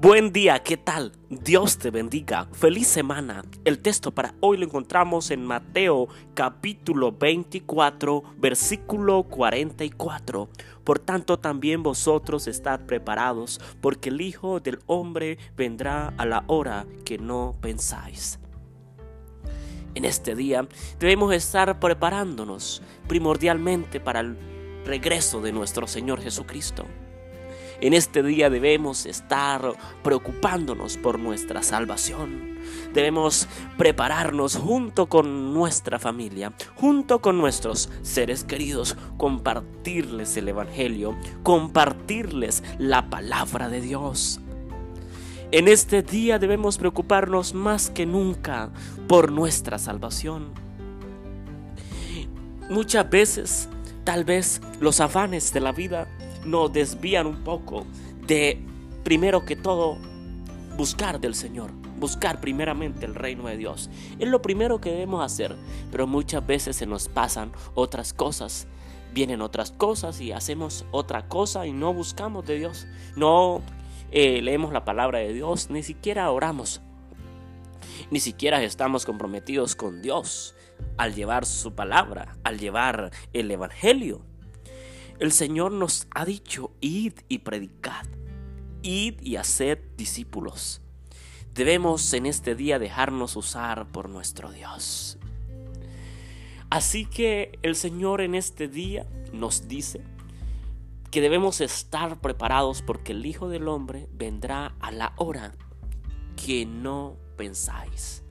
Buen día, ¿qué tal? Dios te bendiga. Feliz semana. El texto para hoy lo encontramos en Mateo capítulo 24, versículo 44. Por tanto, también vosotros estad preparados, porque el Hijo del Hombre vendrá a la hora que no pensáis. En este día debemos estar preparándonos primordialmente para el regreso de nuestro Señor Jesucristo. En este día debemos estar preocupándonos por nuestra salvación. Debemos prepararnos junto con nuestra familia, junto con nuestros seres queridos, compartirles el Evangelio, compartirles la palabra de Dios. En este día debemos preocuparnos más que nunca por nuestra salvación. Muchas veces, tal vez los afanes de la vida nos desvían un poco de, primero que todo, buscar del Señor, buscar primeramente el reino de Dios. Es lo primero que debemos hacer, pero muchas veces se nos pasan otras cosas. Vienen otras cosas y hacemos otra cosa y no buscamos de Dios. No eh, leemos la palabra de Dios, ni siquiera oramos. Ni siquiera estamos comprometidos con Dios al llevar su palabra, al llevar el Evangelio. El Señor nos ha dicho, id y predicad, id y haced discípulos. Debemos en este día dejarnos usar por nuestro Dios. Así que el Señor en este día nos dice que debemos estar preparados porque el Hijo del Hombre vendrá a la hora que no pensáis.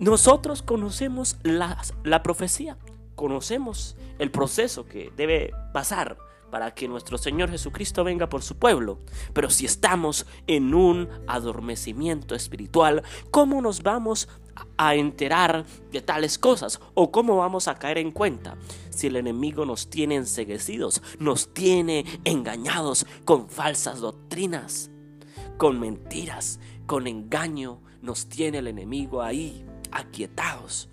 Nosotros conocemos la, la profecía conocemos el proceso que debe pasar para que nuestro Señor Jesucristo venga por su pueblo. Pero si estamos en un adormecimiento espiritual, ¿cómo nos vamos a enterar de tales cosas? ¿O cómo vamos a caer en cuenta si el enemigo nos tiene enseguecidos, nos tiene engañados con falsas doctrinas, con mentiras, con engaño? Nos tiene el enemigo ahí, aquietados.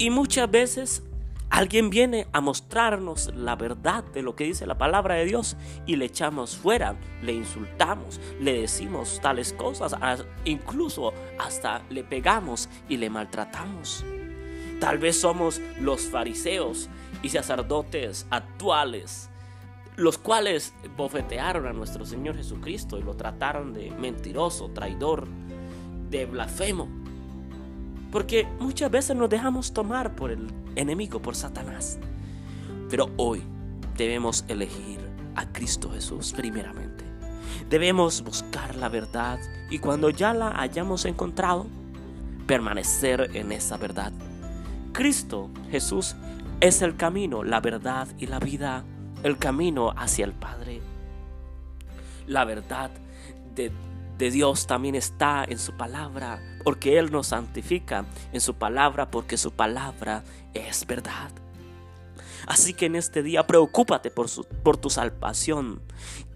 Y muchas veces alguien viene a mostrarnos la verdad de lo que dice la palabra de Dios y le echamos fuera, le insultamos, le decimos tales cosas, incluso hasta le pegamos y le maltratamos. Tal vez somos los fariseos y sacerdotes actuales, los cuales bofetearon a nuestro Señor Jesucristo y lo trataron de mentiroso, traidor, de blasfemo. Porque muchas veces nos dejamos tomar por el enemigo, por Satanás. Pero hoy debemos elegir a Cristo Jesús primeramente. Debemos buscar la verdad y cuando ya la hayamos encontrado, permanecer en esa verdad. Cristo Jesús es el camino, la verdad y la vida, el camino hacia el Padre. La verdad de de Dios también está en su palabra, porque Él nos santifica en su palabra, porque su palabra es verdad. Así que en este día preocúpate por, por tu salvación.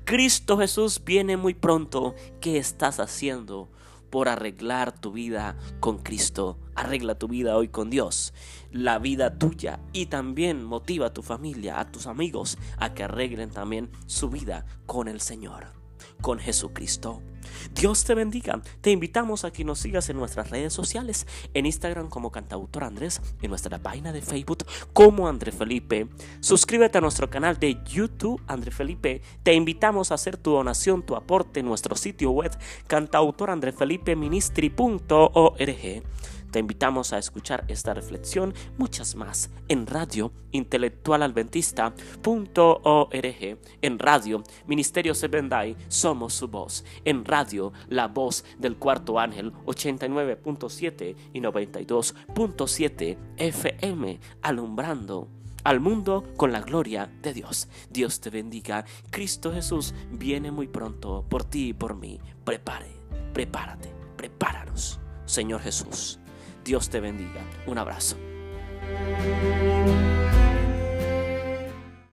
Cristo Jesús viene muy pronto. ¿Qué estás haciendo por arreglar tu vida con Cristo? Arregla tu vida hoy con Dios, la vida tuya y también motiva a tu familia, a tus amigos a que arreglen también su vida con el Señor con Jesucristo. Dios te bendiga. Te invitamos a que nos sigas en nuestras redes sociales, en Instagram como Cantautor Andrés, en nuestra página de Facebook como André Felipe. Suscríbete a nuestro canal de YouTube André Felipe. Te invitamos a hacer tu donación, tu aporte en nuestro sitio web cantautorandrefelipeministri.org. Te invitamos a escuchar esta reflexión, muchas más, en radio intelectualadventista.org, en radio Ministerio Sebendai, somos su voz, en radio La Voz del Cuarto Ángel 89.7 y 92.7 FM, alumbrando al mundo con la gloria de Dios. Dios te bendiga. Cristo Jesús viene muy pronto por ti y por mí. Prepare, prepárate, prepáranos, Señor Jesús. Dios te bendiga. Un abrazo.